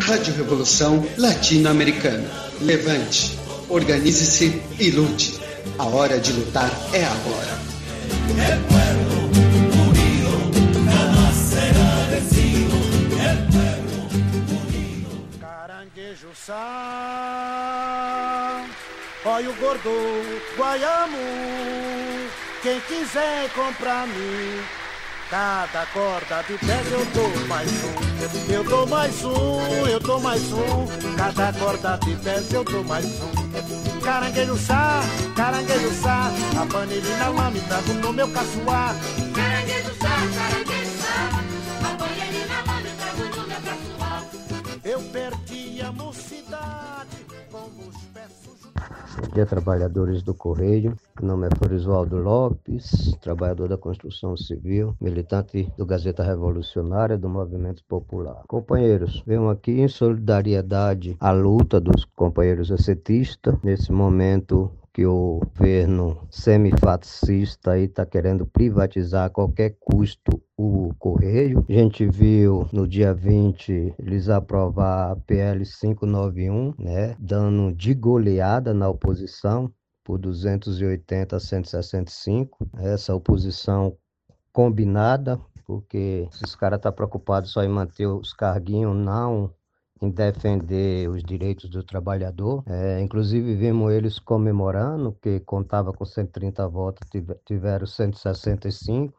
Rádio Revolução Latino-Americana. Levante, organize-se e lute. A hora de lutar é agora. Caranguejo olha o gordo guaiamo, quem quiser comprar mim Cada corda de pedra eu dou mais um. Eu dou mais um, eu dou mais um. Cada corda de pedra eu dou mais um. Caranguejo sá, caranguejo sá. A panelina lá me no meu caçoar. Caranguejo sá, caranguejo sá. A panelina lá me no meu caçoar. Eu perdi a mocidade com os pés Bom dia, trabalhadores do Correio. Meu nome é Florisvaldo Lopes, trabalhador da construção civil, militante do Gazeta Revolucionária do Movimento Popular. Companheiros, venho aqui em solidariedade à luta dos companheiros ascetistas nesse momento que o governo semifascista está querendo privatizar a qualquer custo o Correio. A gente viu no dia 20 eles aprovar a PL 591, né, dando de goleada na oposição por 280 a 165. Essa oposição combinada, porque esses caras estão tá preocupados só em manter os carguinhos, não em defender os direitos do trabalhador. É, inclusive, vimos eles comemorando que contava com 130 votos, tiveram 165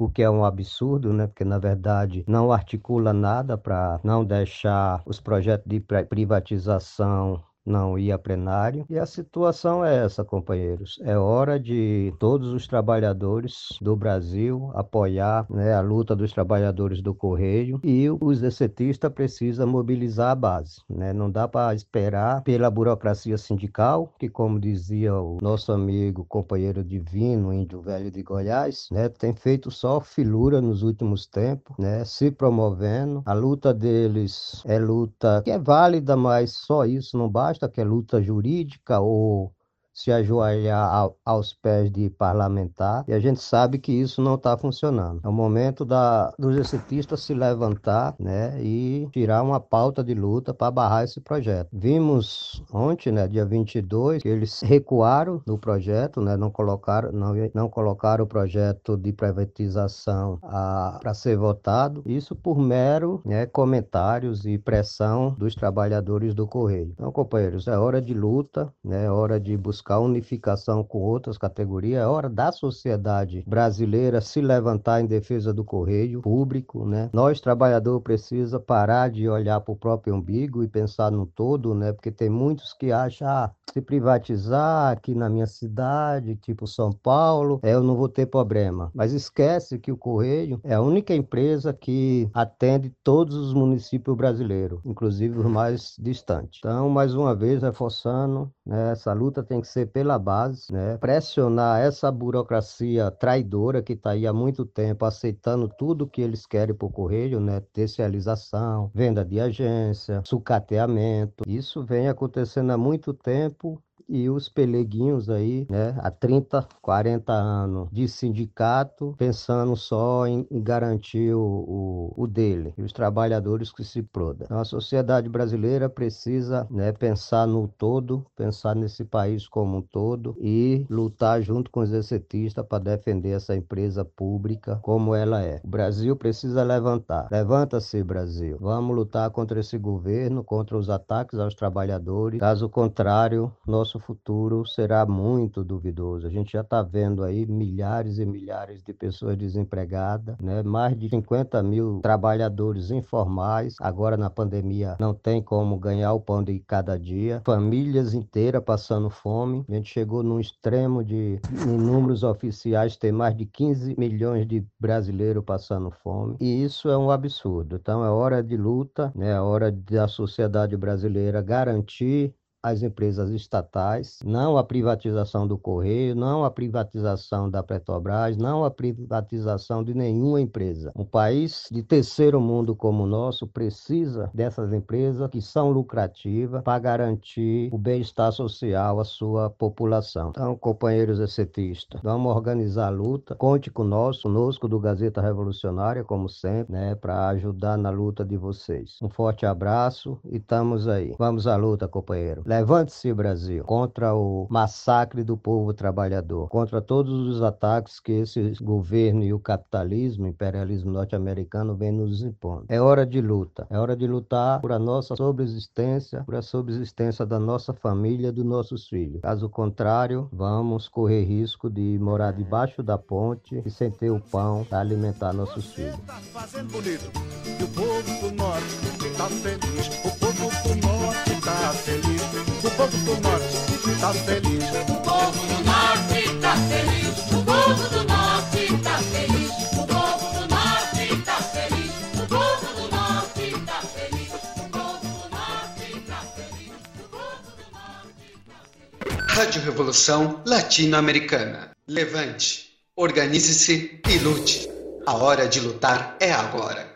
o que é um absurdo, né? Porque na verdade não articula nada para não deixar os projetos de privatização não ia a plenário. E a situação é essa, companheiros. É hora de todos os trabalhadores do Brasil apoiar né, a luta dos trabalhadores do Correio e os excetistas precisam mobilizar a base. Né? Não dá para esperar pela burocracia sindical, que, como dizia o nosso amigo, companheiro divino, índio velho de Goiás, né, tem feito só filura nos últimos tempos, né, se promovendo. A luta deles é luta que é válida, mas só isso não basta que é luta jurídica ou se ajoelhar aos pés de parlamentar, e a gente sabe que isso não está funcionando. É o momento da, dos excetistas se levantar né, e tirar uma pauta de luta para barrar esse projeto. Vimos ontem, né, dia 22, que eles recuaram no projeto, né, não, colocaram, não, não colocaram o projeto de privatização para ser votado, isso por mero né, comentários e pressão dos trabalhadores do Correio. Então, companheiros, é hora de luta, né, é hora de buscar buscar unificação com outras categorias, é hora da sociedade brasileira se levantar em defesa do correio público, né? Nós, trabalhadores, precisa parar de olhar para o próprio umbigo e pensar no todo, né? Porque tem muitos que acham, ah, se privatizar aqui na minha cidade, tipo São Paulo, é, eu não vou ter problema. Mas esquece que o Correio é a única empresa que atende todos os municípios brasileiros, inclusive os mais distantes. Então, mais uma vez, reforçando, né, essa luta tem que ser pela base, né, pressionar essa burocracia traidora que está aí há muito tempo aceitando tudo que eles querem o Correio, né, tercialização, venda de agência, sucateamento. Isso vem acontecendo há muito tempo e os peleguinhos aí, né, há 30, 40 anos de sindicato, pensando só em, garantir o, o, o, dele e os trabalhadores que se prodam. Então, a sociedade brasileira precisa né, pensar no todo, pensar nesse país como um todo e lutar junto com os excetistas para defender essa empresa pública como ela é. O Brasil precisa levantar. Levanta-se, Brasil. Vamos lutar contra esse governo, contra os ataques aos trabalhadores. Caso contrário, nosso futuro será muito duvidoso. A gente já está vendo aí milhares e milhares de pessoas desempregadas, né? mais de 50 mil trabalhadores informais. Agora, na pandemia, não tem como ganhar o pão de cada dia. Famílias inteiras passando fome. A gente chegou num extremo de, em números oficiais, ter mais de 15 milhões de brasileiros passando fome. E isso é um absurdo. Então, é hora de luta, né? é hora da sociedade brasileira garantir as empresas estatais, não a privatização do Correio, não a privatização da Petrobras, não a privatização de nenhuma empresa. Um país de terceiro mundo como o nosso precisa dessas empresas que são lucrativas para garantir o bem-estar social à sua população. Então, companheiros excetistas, vamos organizar a luta. Conte conosco, conosco do Gazeta Revolucionária, como sempre, né, para ajudar na luta de vocês. Um forte abraço e estamos aí. Vamos à luta, companheiro. Levante-se, Brasil, contra o massacre do povo trabalhador, contra todos os ataques que esse governo e o capitalismo, o imperialismo norte-americano vem nos impondo. É hora de luta. É hora de lutar por a nossa sobreexistência, por a sobreexistência da nossa família, dos nossos filhos. Caso contrário, vamos correr risco de morar debaixo da ponte e sem ter o pão para alimentar nossos filhos. Tá fazendo bonito. E o povo do norte tá feliz. O povo do norte tá feliz. O povo do norte tá feliz. O povo do norte tá feliz. O povo do norte tá feliz. O povo do norte tá feliz. O povo do norte tá feliz. O povo do norte tá feliz. O povo do norte Rádio Revolução Latino-Americana. Levante, organize-se e lute. A hora de lutar é agora.